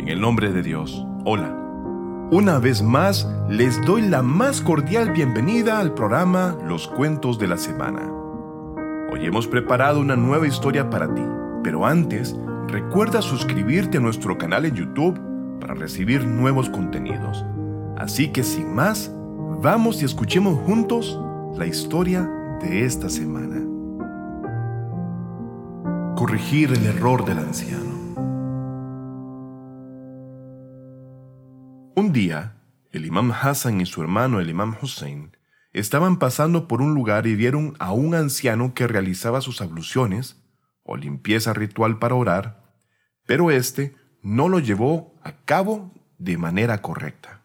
En el nombre de Dios, hola. Una vez más, les doy la más cordial bienvenida al programa Los Cuentos de la Semana. Hoy hemos preparado una nueva historia para ti, pero antes, recuerda suscribirte a nuestro canal en YouTube para recibir nuevos contenidos. Así que sin más, vamos y escuchemos juntos la historia de esta semana. Corregir el error del anciano. Un día, el imam Hassan y su hermano el imam Hussein estaban pasando por un lugar y vieron a un anciano que realizaba sus abluciones o limpieza ritual para orar, pero éste no lo llevó a cabo de manera correcta.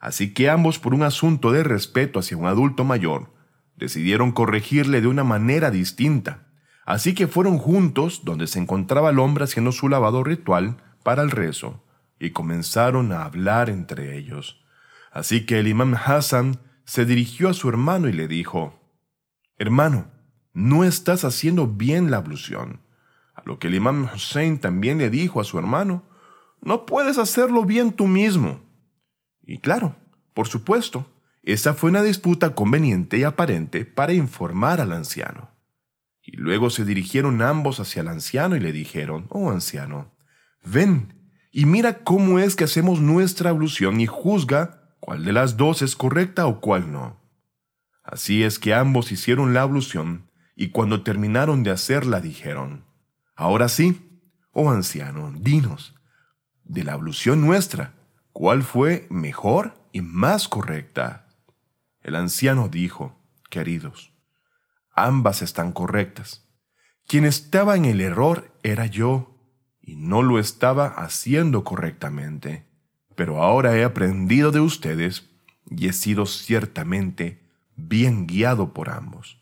Así que ambos, por un asunto de respeto hacia un adulto mayor, decidieron corregirle de una manera distinta. Así que fueron juntos donde se encontraba el hombre haciendo su lavado ritual para el rezo y comenzaron a hablar entre ellos. Así que el imam Hassan se dirigió a su hermano y le dijo, Hermano, no estás haciendo bien la ablución. A lo que el imam Hussein también le dijo a su hermano, No puedes hacerlo bien tú mismo. Y claro, por supuesto, esa fue una disputa conveniente y aparente para informar al anciano. Y luego se dirigieron ambos hacia el anciano y le dijeron, Oh anciano, ven y mira cómo es que hacemos nuestra ablución y juzga cuál de las dos es correcta o cuál no. Así es que ambos hicieron la ablución y cuando terminaron de hacerla dijeron, Ahora sí, oh anciano, dinos, de la ablución nuestra, ¿cuál fue mejor y más correcta? El anciano dijo, Queridos, ambas están correctas. Quien estaba en el error era yo y no lo estaba haciendo correctamente. Pero ahora he aprendido de ustedes y he sido ciertamente bien guiado por ambos.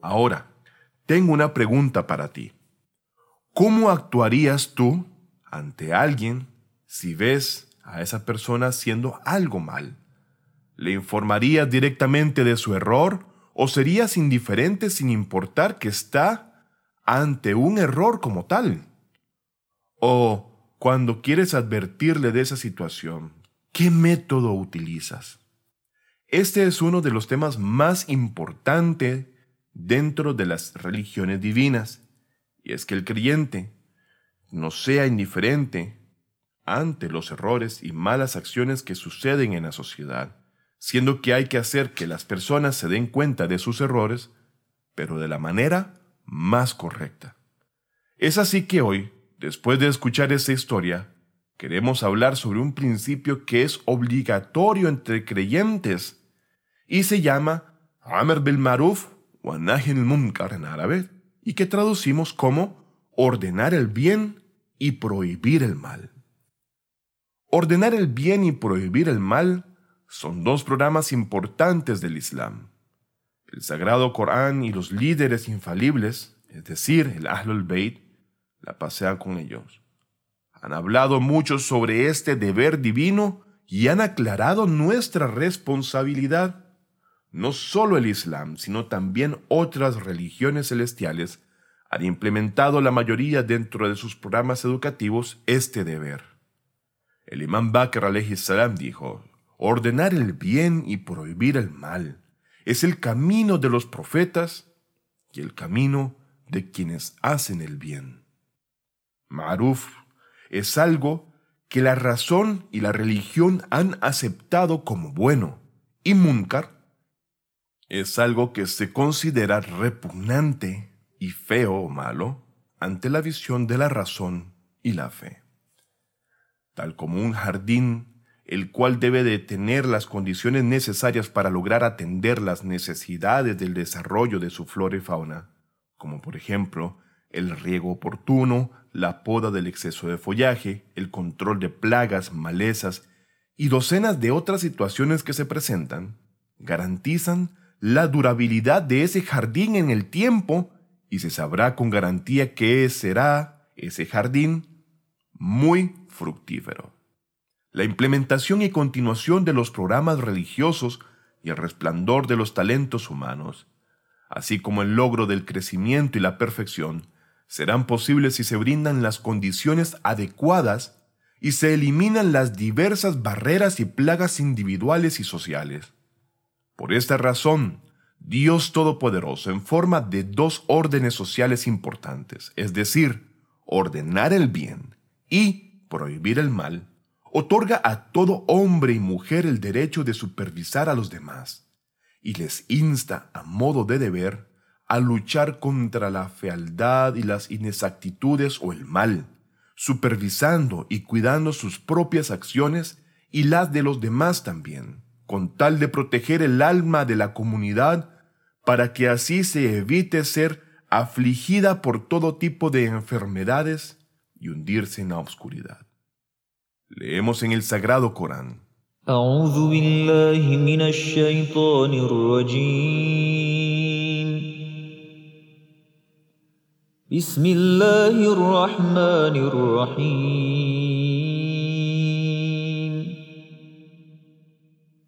Ahora, tengo una pregunta para ti. ¿Cómo actuarías tú ante alguien si ves a esa persona haciendo algo mal? ¿Le informarías directamente de su error o serías indiferente sin importar que está ante un error como tal? O cuando quieres advertirle de esa situación, ¿qué método utilizas? Este es uno de los temas más importantes dentro de las religiones divinas, y es que el creyente no sea indiferente ante los errores y malas acciones que suceden en la sociedad, siendo que hay que hacer que las personas se den cuenta de sus errores, pero de la manera más correcta. Es así que hoy, después de escuchar esta historia, queremos hablar sobre un principio que es obligatorio entre creyentes y se llama Amr bil Maruf o Nahi Munkar en árabe y que traducimos como ordenar el bien y prohibir el mal. Ordenar el bien y prohibir el mal son dos programas importantes del Islam. El Sagrado Corán y los líderes infalibles, es decir, el Ahlul Bayt, la pasean con ellos. Han hablado mucho sobre este deber divino y han aclarado nuestra responsabilidad. No solo el Islam, sino también otras religiones celestiales han implementado la mayoría dentro de sus programas educativos este deber. El imán Bakr salam dijo, ordenar el bien y prohibir el mal es el camino de los profetas y el camino de quienes hacen el bien. Maruf es algo que la razón y la religión han aceptado como bueno, y munkar es algo que se considera repugnante y feo o malo ante la visión de la razón y la fe. Tal como un jardín, el cual debe de tener las condiciones necesarias para lograr atender las necesidades del desarrollo de su flora y fauna, como por ejemplo el riego oportuno, la poda del exceso de follaje, el control de plagas, malezas y docenas de otras situaciones que se presentan, garantizan la durabilidad de ese jardín en el tiempo y se sabrá con garantía que será ese jardín muy fructífero. la implementación y continuación de los programas religiosos y el resplandor de los talentos humanos, así como el logro del crecimiento y la perfección, serán posibles si se brindan las condiciones adecuadas y se eliminan las diversas barreras y plagas individuales y sociales. Por esta razón, Dios Todopoderoso en forma de dos órdenes sociales importantes, es decir, ordenar el bien y prohibir el mal, otorga a todo hombre y mujer el derecho de supervisar a los demás y les insta a modo de deber a luchar contra la fealdad y las inexactitudes o el mal, supervisando y cuidando sus propias acciones y las de los demás también, con tal de proteger el alma de la comunidad para que así se evite ser afligida por todo tipo de enfermedades y hundirse en la oscuridad. Leemos en el Sagrado Corán. بسم الله الرحمن الرحيم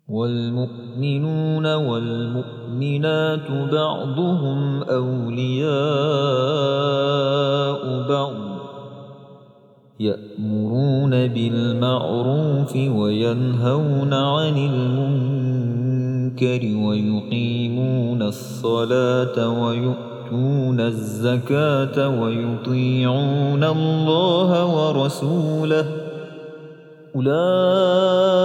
والمؤمنون والمؤمنات بعضهم أولياء بعض يأمرون بالمعروف وينهون عن المنكر ويقيمون الصلاة ويؤمنون يؤتون الزكاة ويطيعون الله ورسوله أولئك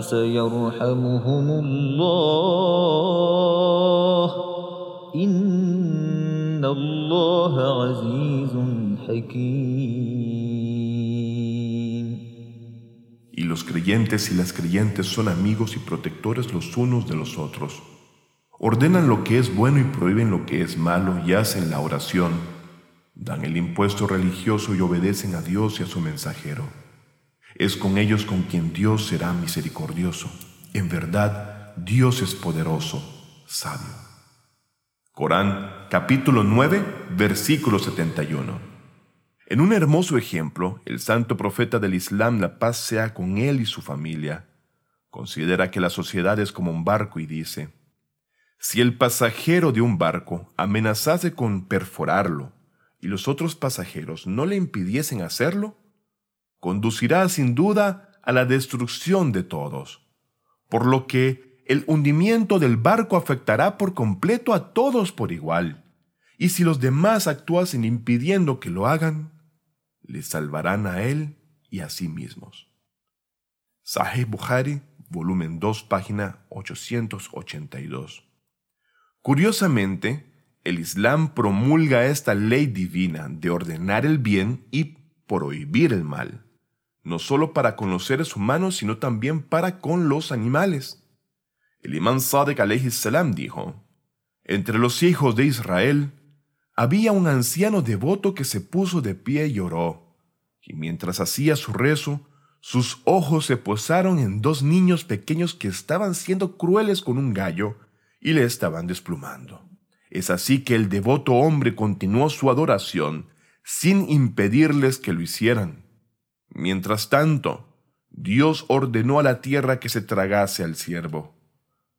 سيرحمهم الله إن الله عزيز حكيم Y los creyentes y las creyentes son amigos y protectores los unos de los otros ordenan lo que es bueno y prohíben lo que es malo y hacen la oración, dan el impuesto religioso y obedecen a Dios y a su mensajero. Es con ellos con quien Dios será misericordioso. En verdad, Dios es poderoso, sabio. Corán, capítulo 9, versículo 71. En un hermoso ejemplo, el santo profeta del Islam, la paz sea con él y su familia, considera que la sociedad es como un barco y dice, si el pasajero de un barco amenazase con perforarlo y los otros pasajeros no le impidiesen hacerlo, conducirá sin duda a la destrucción de todos, por lo que el hundimiento del barco afectará por completo a todos por igual, y si los demás actuasen impidiendo que lo hagan, le salvarán a él y a sí mismos. Sahih Bukhari, volumen 2, página 882. Curiosamente, el Islam promulga esta ley divina de ordenar el bien y prohibir el mal, no solo para con los seres humanos, sino también para con los animales. El imán Sadek salam dijo, Entre los hijos de Israel había un anciano devoto que se puso de pie y lloró, y mientras hacía su rezo, sus ojos se posaron en dos niños pequeños que estaban siendo crueles con un gallo, y le estaban desplumando. Es así que el devoto hombre continuó su adoración sin impedirles que lo hicieran. Mientras tanto, Dios ordenó a la tierra que se tragase al siervo,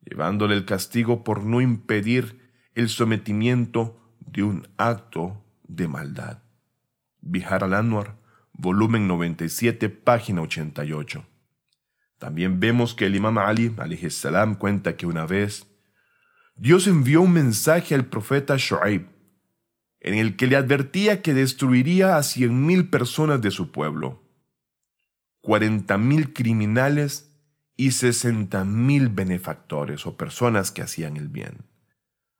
llevándole el castigo por no impedir el sometimiento de un acto de maldad. Bihar al-Anwar, volumen 97, página 88. También vemos que el imam Ali salam cuenta que una vez Dios envió un mensaje al profeta Shu'aib, en el que le advertía que destruiría a cien mil personas de su pueblo, cuarenta mil criminales y sesenta mil benefactores o personas que hacían el bien.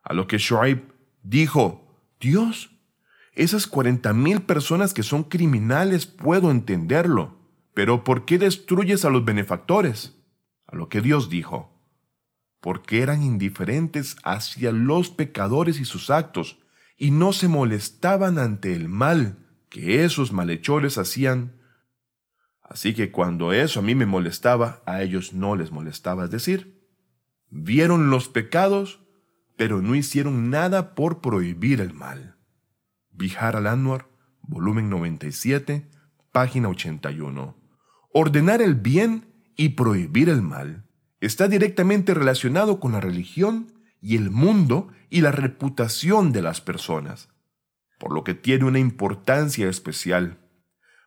A lo que Shu'aib dijo, Dios, esas cuarenta mil personas que son criminales puedo entenderlo, pero ¿por qué destruyes a los benefactores? A lo que Dios dijo, porque eran indiferentes hacia los pecadores y sus actos, y no se molestaban ante el mal que esos malhechores hacían. Así que cuando eso a mí me molestaba, a ellos no les molestaba. Es decir, vieron los pecados, pero no hicieron nada por prohibir el mal. Bihar al-Anwar, volumen 97, página 81. Ordenar el bien y prohibir el mal está directamente relacionado con la religión y el mundo y la reputación de las personas, por lo que tiene una importancia especial.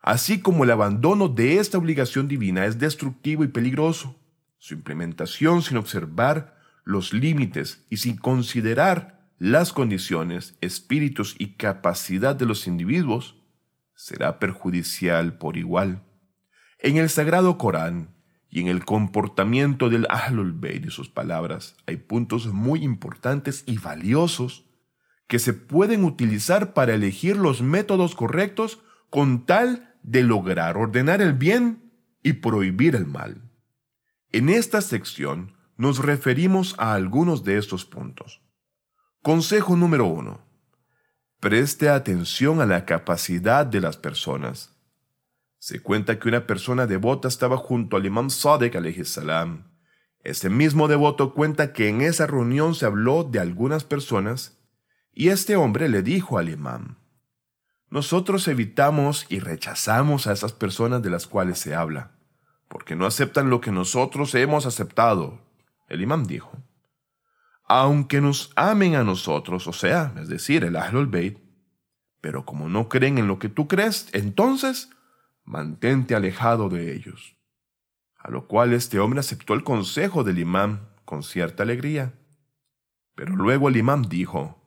Así como el abandono de esta obligación divina es destructivo y peligroso, su implementación sin observar los límites y sin considerar las condiciones, espíritus y capacidad de los individuos será perjudicial por igual. En el Sagrado Corán y en el comportamiento del Ahlul Bayt y sus palabras hay puntos muy importantes y valiosos que se pueden utilizar para elegir los métodos correctos con tal de lograr ordenar el bien y prohibir el mal. En esta sección nos referimos a algunos de estos puntos. Consejo número uno. Preste atención a la capacidad de las personas. Se cuenta que una persona devota estaba junto al imam Sadek salam. Este mismo devoto cuenta que en esa reunión se habló de algunas personas y este hombre le dijo al imam, nosotros evitamos y rechazamos a esas personas de las cuales se habla, porque no aceptan lo que nosotros hemos aceptado. El imam dijo, aunque nos amen a nosotros, o sea, es decir, el Ahlul Bayt, pero como no creen en lo que tú crees, entonces mantente alejado de ellos. A lo cual este hombre aceptó el consejo del imam con cierta alegría. Pero luego el imam dijo,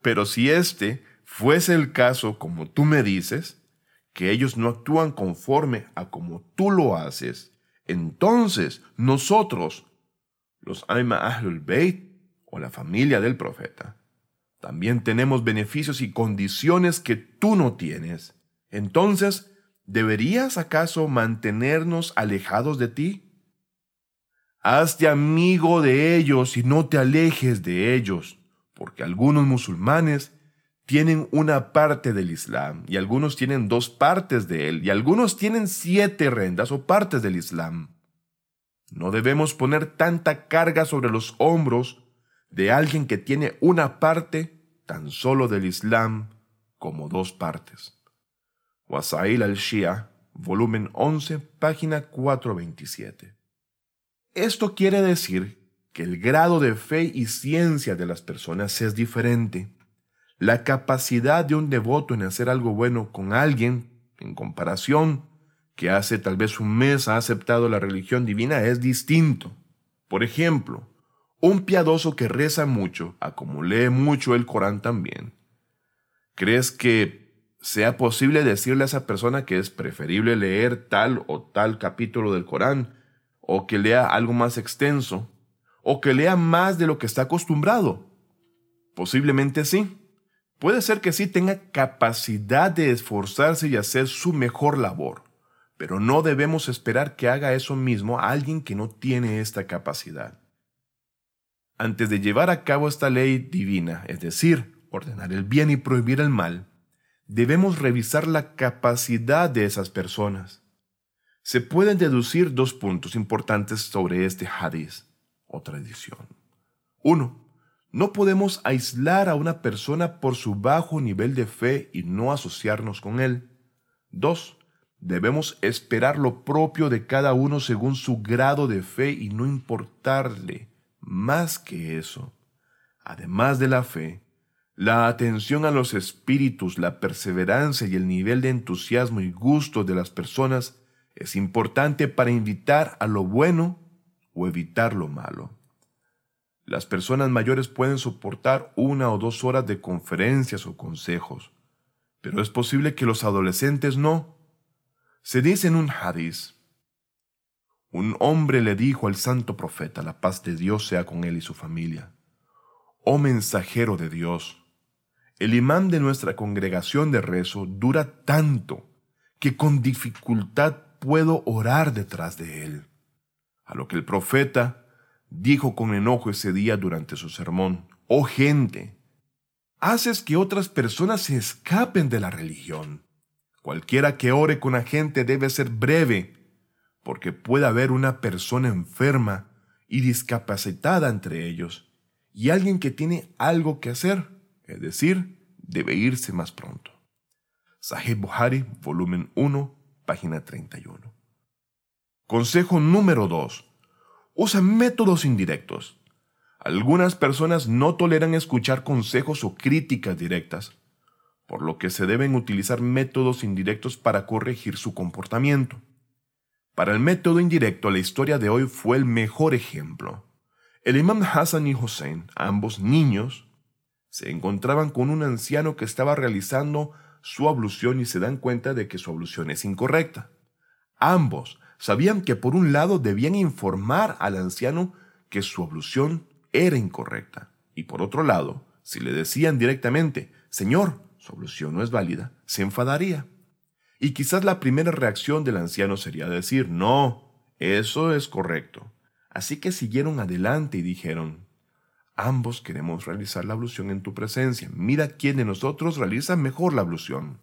pero si este fuese el caso como tú me dices, que ellos no actúan conforme a como tú lo haces, entonces nosotros, los Aima Ahlul Bayt o la familia del profeta, también tenemos beneficios y condiciones que tú no tienes. Entonces, ¿deberías acaso mantenernos alejados de ti? Hazte amigo de ellos y no te alejes de ellos, porque algunos musulmanes tienen una parte del Islam y algunos tienen dos partes de él y algunos tienen siete rendas o partes del Islam. No debemos poner tanta carga sobre los hombros de alguien que tiene una parte tan solo del Islam como dos partes. Wasail al-Shia, volumen 11, página 427. Esto quiere decir que el grado de fe y ciencia de las personas es diferente la capacidad de un devoto en hacer algo bueno con alguien, en comparación, que hace tal vez un mes ha aceptado la religión divina, es distinto. Por ejemplo, un piadoso que reza mucho, a como lee mucho el Corán también, ¿crees que sea posible decirle a esa persona que es preferible leer tal o tal capítulo del Corán, o que lea algo más extenso, o que lea más de lo que está acostumbrado? Posiblemente sí. Puede ser que sí tenga capacidad de esforzarse y hacer su mejor labor, pero no debemos esperar que haga eso mismo a alguien que no tiene esta capacidad. Antes de llevar a cabo esta ley divina, es decir, ordenar el bien y prohibir el mal, debemos revisar la capacidad de esas personas. Se pueden deducir dos puntos importantes sobre este hadith o tradición. Uno, no podemos aislar a una persona por su bajo nivel de fe y no asociarnos con él. 2. Debemos esperar lo propio de cada uno según su grado de fe y no importarle más que eso. Además de la fe, la atención a los espíritus, la perseverancia y el nivel de entusiasmo y gusto de las personas es importante para invitar a lo bueno o evitar lo malo. Las personas mayores pueden soportar una o dos horas de conferencias o consejos, pero es posible que los adolescentes no. Se dice en un hadiz, un hombre le dijo al santo profeta, la paz de Dios sea con él y su familia, Oh mensajero de Dios, el imán de nuestra congregación de rezo dura tanto que con dificultad puedo orar detrás de él. A lo que el profeta, dijo con enojo ese día durante su sermón, Oh gente, haces que otras personas se escapen de la religión. Cualquiera que ore con la gente debe ser breve, porque puede haber una persona enferma y discapacitada entre ellos, y alguien que tiene algo que hacer, es decir, debe irse más pronto. Sahih Buhari, volumen 1, página 31. Consejo número 2. Usa métodos indirectos. Algunas personas no toleran escuchar consejos o críticas directas, por lo que se deben utilizar métodos indirectos para corregir su comportamiento. Para el método indirecto, la historia de hoy fue el mejor ejemplo. El imam Hassan y Hussein, ambos niños, se encontraban con un anciano que estaba realizando su ablución y se dan cuenta de que su ablución es incorrecta. Ambos sabían que por un lado debían informar al anciano que su ablución era incorrecta y por otro lado, si le decían directamente, Señor, su ablución no es válida, se enfadaría. Y quizás la primera reacción del anciano sería decir, no, eso es correcto. Así que siguieron adelante y dijeron, ambos queremos realizar la ablución en tu presencia. Mira quién de nosotros realiza mejor la ablución.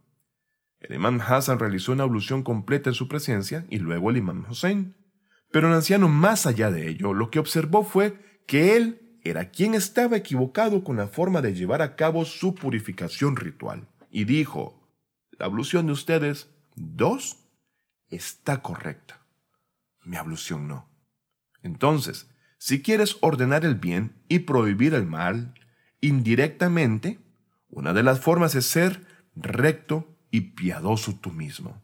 El imán Hassan realizó una ablución completa en su presencia y luego el imán Hussein. Pero el anciano, más allá de ello, lo que observó fue que él era quien estaba equivocado con la forma de llevar a cabo su purificación ritual. Y dijo, la ablución de ustedes, dos, está correcta. Mi ablución no. Entonces, si quieres ordenar el bien y prohibir el mal, indirectamente, una de las formas es ser recto y piadoso tú mismo.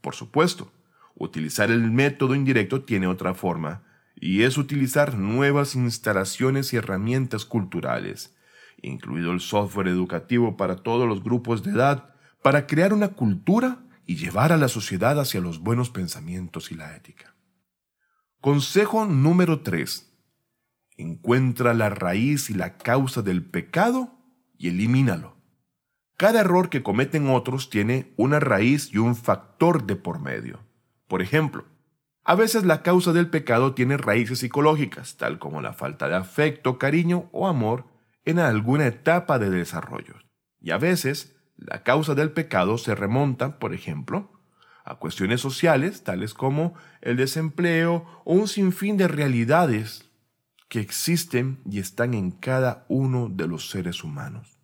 Por supuesto, utilizar el método indirecto tiene otra forma, y es utilizar nuevas instalaciones y herramientas culturales, incluido el software educativo para todos los grupos de edad, para crear una cultura y llevar a la sociedad hacia los buenos pensamientos y la ética. Consejo número 3. Encuentra la raíz y la causa del pecado y elimínalo. Cada error que cometen otros tiene una raíz y un factor de por medio. Por ejemplo, a veces la causa del pecado tiene raíces psicológicas, tal como la falta de afecto, cariño o amor en alguna etapa de desarrollo. Y a veces la causa del pecado se remonta, por ejemplo, a cuestiones sociales, tales como el desempleo o un sinfín de realidades que existen y están en cada uno de los seres humanos.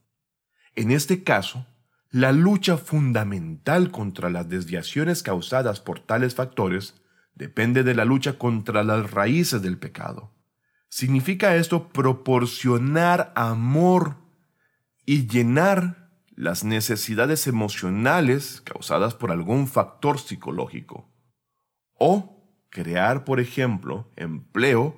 En este caso, la lucha fundamental contra las desviaciones causadas por tales factores depende de la lucha contra las raíces del pecado. Significa esto proporcionar amor y llenar las necesidades emocionales causadas por algún factor psicológico. O crear, por ejemplo, empleo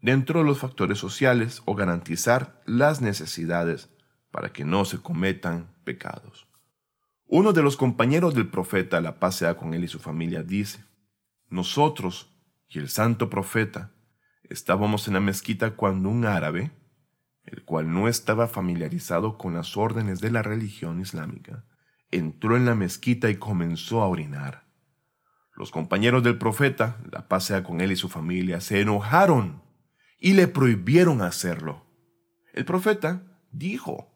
dentro de los factores sociales o garantizar las necesidades para que no se cometan pecados. Uno de los compañeros del profeta, la paz sea con él y su familia, dice, nosotros y el santo profeta estábamos en la mezquita cuando un árabe, el cual no estaba familiarizado con las órdenes de la religión islámica, entró en la mezquita y comenzó a orinar. Los compañeros del profeta, la paz sea con él y su familia, se enojaron y le prohibieron hacerlo. El profeta dijo,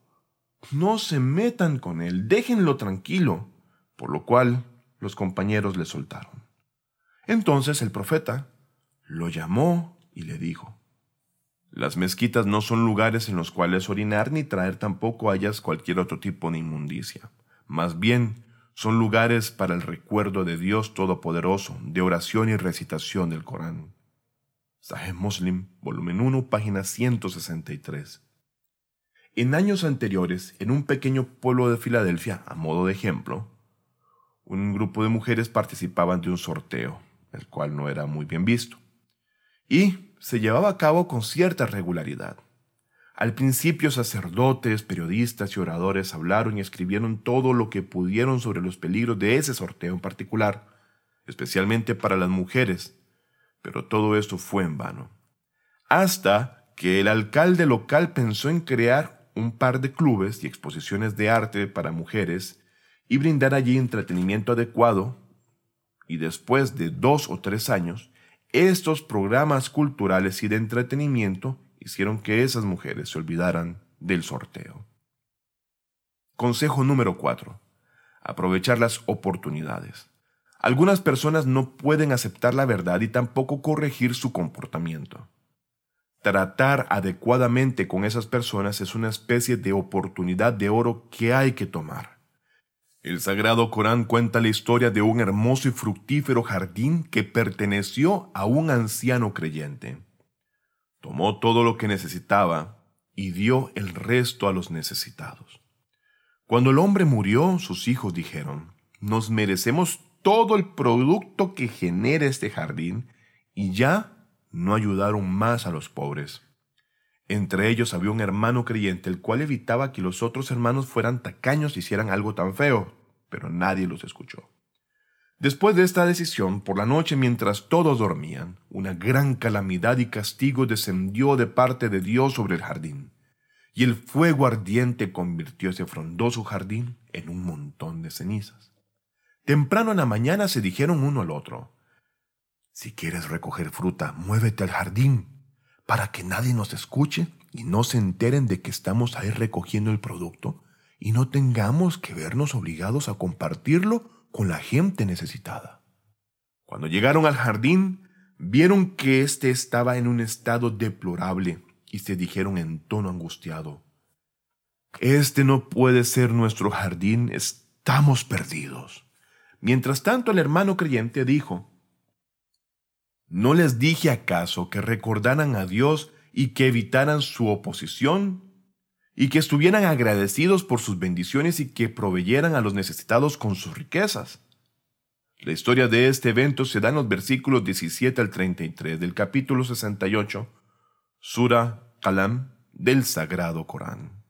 no se metan con él, déjenlo tranquilo, por lo cual los compañeros le soltaron. Entonces el profeta lo llamó y le dijo, las mezquitas no son lugares en los cuales orinar ni traer tampoco hayas cualquier otro tipo de inmundicia. Más bien, son lugares para el recuerdo de Dios Todopoderoso, de oración y recitación del Corán. Sahih Muslim, volumen 1, página 163. En años anteriores, en un pequeño pueblo de Filadelfia, a modo de ejemplo, un grupo de mujeres participaban de un sorteo, el cual no era muy bien visto. Y se llevaba a cabo con cierta regularidad. Al principio sacerdotes, periodistas y oradores hablaron y escribieron todo lo que pudieron sobre los peligros de ese sorteo en particular, especialmente para las mujeres, pero todo esto fue en vano. Hasta que el alcalde local pensó en crear un par de clubes y exposiciones de arte para mujeres y brindar allí entretenimiento adecuado, y después de dos o tres años, estos programas culturales y de entretenimiento hicieron que esas mujeres se olvidaran del sorteo. Consejo número 4. Aprovechar las oportunidades. Algunas personas no pueden aceptar la verdad y tampoco corregir su comportamiento. Tratar adecuadamente con esas personas es una especie de oportunidad de oro que hay que tomar. El Sagrado Corán cuenta la historia de un hermoso y fructífero jardín que perteneció a un anciano creyente. Tomó todo lo que necesitaba y dio el resto a los necesitados. Cuando el hombre murió, sus hijos dijeron, nos merecemos todo el producto que genera este jardín y ya no ayudaron más a los pobres. Entre ellos había un hermano creyente, el cual evitaba que los otros hermanos fueran tacaños y hicieran algo tan feo, pero nadie los escuchó. Después de esta decisión, por la noche mientras todos dormían, una gran calamidad y castigo descendió de parte de Dios sobre el jardín, y el fuego ardiente convirtió ese frondoso jardín en un montón de cenizas. Temprano en la mañana se dijeron uno al otro, Si quieres recoger fruta, muévete al jardín para que nadie nos escuche y no se enteren de que estamos ahí recogiendo el producto y no tengamos que vernos obligados a compartirlo con la gente necesitada. Cuando llegaron al jardín, vieron que éste estaba en un estado deplorable y se dijeron en tono angustiado, Este no puede ser nuestro jardín, estamos perdidos. Mientras tanto el hermano creyente dijo, ¿No les dije acaso que recordaran a Dios y que evitaran su oposición? Y que estuvieran agradecidos por sus bendiciones y que proveyeran a los necesitados con sus riquezas. La historia de este evento se da en los versículos 17 al 33 del capítulo 68, Sura Kalam del Sagrado Corán.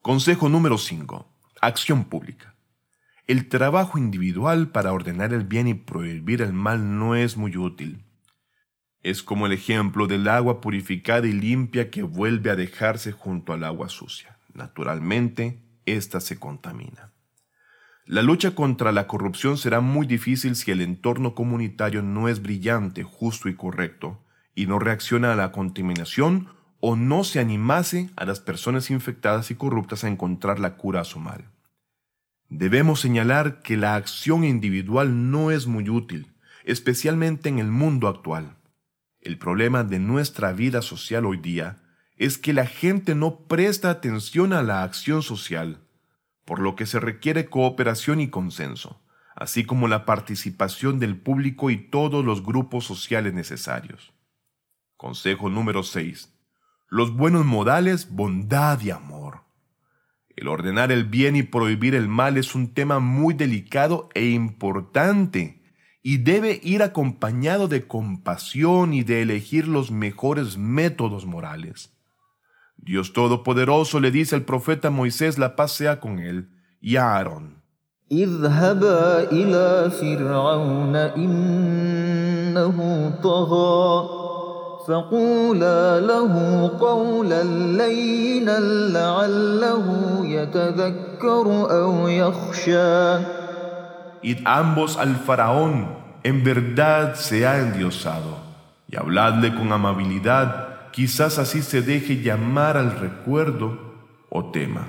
Consejo número 5. Acción pública. El trabajo individual para ordenar el bien y prohibir el mal no es muy útil. Es como el ejemplo del agua purificada y limpia que vuelve a dejarse junto al agua sucia. Naturalmente, ésta se contamina. La lucha contra la corrupción será muy difícil si el entorno comunitario no es brillante, justo y correcto, y no reacciona a la contaminación o no se animase a las personas infectadas y corruptas a encontrar la cura a su mal. Debemos señalar que la acción individual no es muy útil, especialmente en el mundo actual. El problema de nuestra vida social hoy día es que la gente no presta atención a la acción social, por lo que se requiere cooperación y consenso, así como la participación del público y todos los grupos sociales necesarios. Consejo número 6. Los buenos modales, bondad y amor. El ordenar el bien y prohibir el mal es un tema muy delicado e importante y debe ir acompañado de compasión y de elegir los mejores métodos morales. Dios Todopoderoso le dice al profeta Moisés, la paz sea con él, y a Aarón. اذهبا إلى فرعون إنه طغى فقولا له قولا لينا لعله يتذكر أو يخشى Id ambos al faraón, en verdad se ha endiosado, y habladle con amabilidad, quizás así se deje llamar al recuerdo o tema.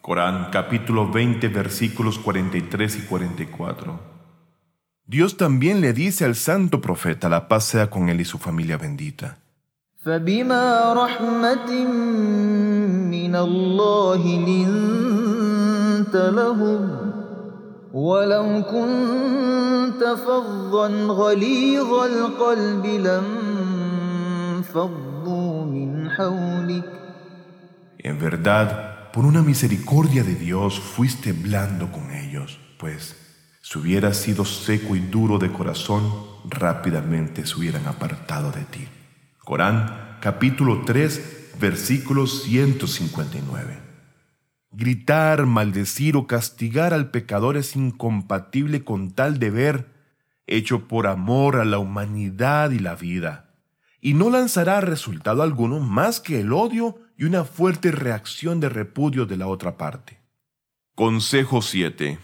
Corán capítulo 20 versículos 43 y 44. Dios también le dice al santo profeta, la paz sea con él y su familia bendita. فبما رحمة من الله لنت لهم ولو كنت فظا غليظ القلب لانفضوا من حولك En verdad, por una misericordia de Dios fuiste blando con ellos, pues si hubieras sido seco y duro de corazón, rápidamente se hubieran apartado de ti. Corán, capítulo 3, versículo 159. Gritar, maldecir o castigar al pecador es incompatible con tal deber hecho por amor a la humanidad y la vida, y no lanzará resultado alguno más que el odio y una fuerte reacción de repudio de la otra parte. Consejo 7.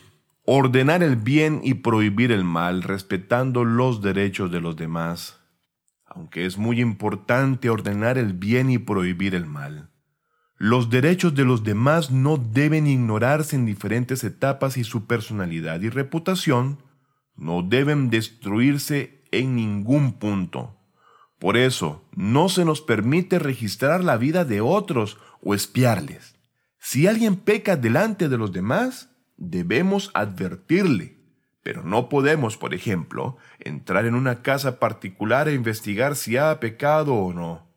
Ordenar el bien y prohibir el mal respetando los derechos de los demás. Aunque es muy importante ordenar el bien y prohibir el mal. Los derechos de los demás no deben ignorarse en diferentes etapas y su personalidad y reputación no deben destruirse en ningún punto. Por eso, no se nos permite registrar la vida de otros o espiarles. Si alguien peca delante de los demás, debemos advertirle, pero no podemos, por ejemplo, entrar en una casa particular e investigar si ha pecado o no.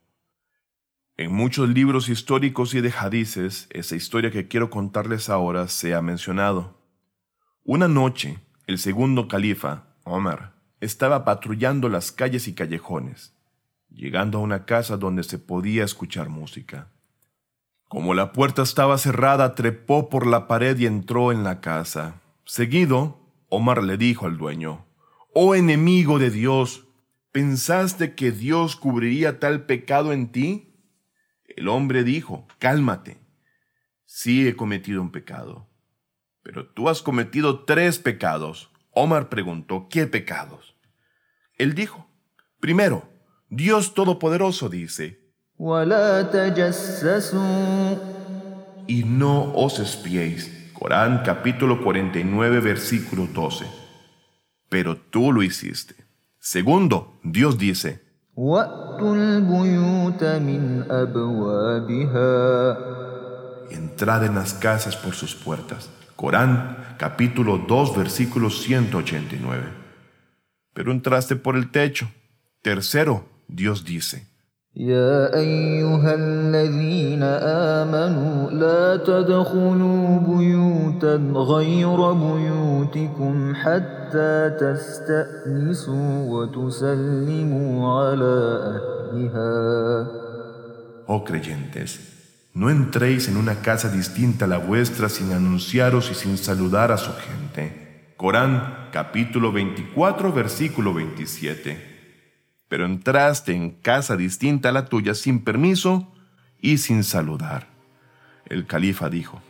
En muchos libros históricos y de hadices, esa historia que quiero contarles ahora se ha mencionado. Una noche, el segundo califa, Omar, estaba patrullando las calles y callejones, llegando a una casa donde se podía escuchar música. Como la puerta estaba cerrada, trepó por la pared y entró en la casa. Seguido, Omar le dijo al dueño, Oh enemigo de Dios, ¿pensaste que Dios cubriría tal pecado en ti? El hombre dijo, Cálmate, sí he cometido un pecado. Pero tú has cometido tres pecados. Omar preguntó, ¿qué pecados? Él dijo, primero, Dios Todopoderoso dice, y no os espiéis. Corán capítulo 49 versículo 12. Pero tú lo hiciste. Segundo, Dios dice, Entrad en las casas por sus puertas. Corán capítulo 2 versículo 189. Pero entraste por el techo. Tercero, Dios dice, يا أيها الذين آمنوا لا تدخلوا بيوتا غير بيوتكم حتى تستأنسوا وتسلموا على أهلها Oh creyentes, no entréis en una casa distinta a la vuestra sin anunciaros y sin saludar a su gente. Corán capítulo 24 versículo 27 pero entraste en casa distinta a la tuya sin permiso y sin saludar. El califa dijo,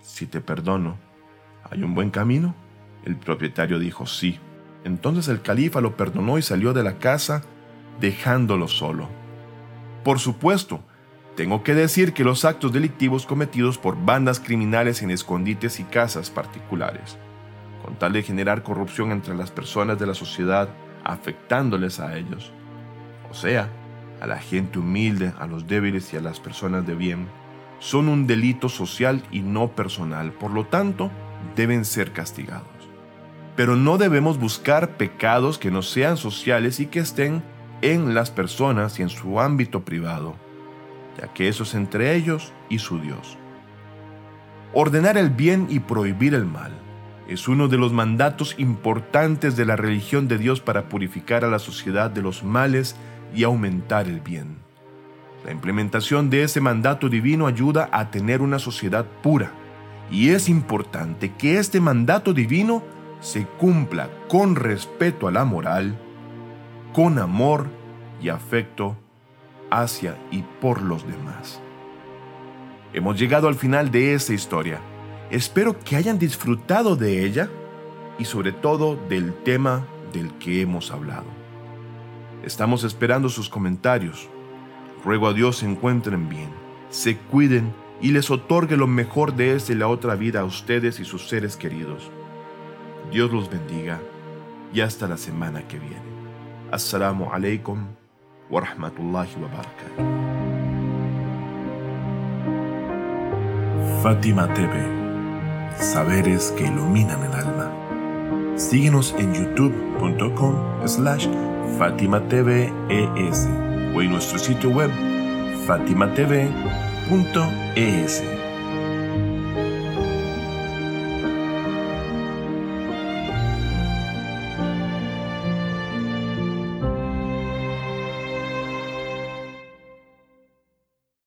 si te perdono, ¿hay un buen camino? El propietario dijo, sí. Entonces el califa lo perdonó y salió de la casa dejándolo solo. Por supuesto, tengo que decir que los actos delictivos cometidos por bandas criminales en escondites y casas particulares, con tal de generar corrupción entre las personas de la sociedad, afectándoles a ellos, sea, a la gente humilde, a los débiles y a las personas de bien, son un delito social y no personal, por lo tanto, deben ser castigados. Pero no debemos buscar pecados que no sean sociales y que estén en las personas y en su ámbito privado, ya que eso es entre ellos y su Dios. Ordenar el bien y prohibir el mal es uno de los mandatos importantes de la religión de Dios para purificar a la sociedad de los males y aumentar el bien. La implementación de ese mandato divino ayuda a tener una sociedad pura y es importante que este mandato divino se cumpla con respeto a la moral, con amor y afecto hacia y por los demás. Hemos llegado al final de esta historia. Espero que hayan disfrutado de ella y sobre todo del tema del que hemos hablado. Estamos esperando sus comentarios. Ruego a Dios se encuentren bien, se cuiden y les otorgue lo mejor de esta y la otra vida a ustedes y sus seres queridos. Dios los bendiga y hasta la semana que viene. Assalamu alaikum wa rahmatullahi wa barakatuh. Fátima TV. Saberes que iluminan el alma. Síguenos en youtube.com slash Fátima TV ES o en nuestro sitio web fatimatv.es.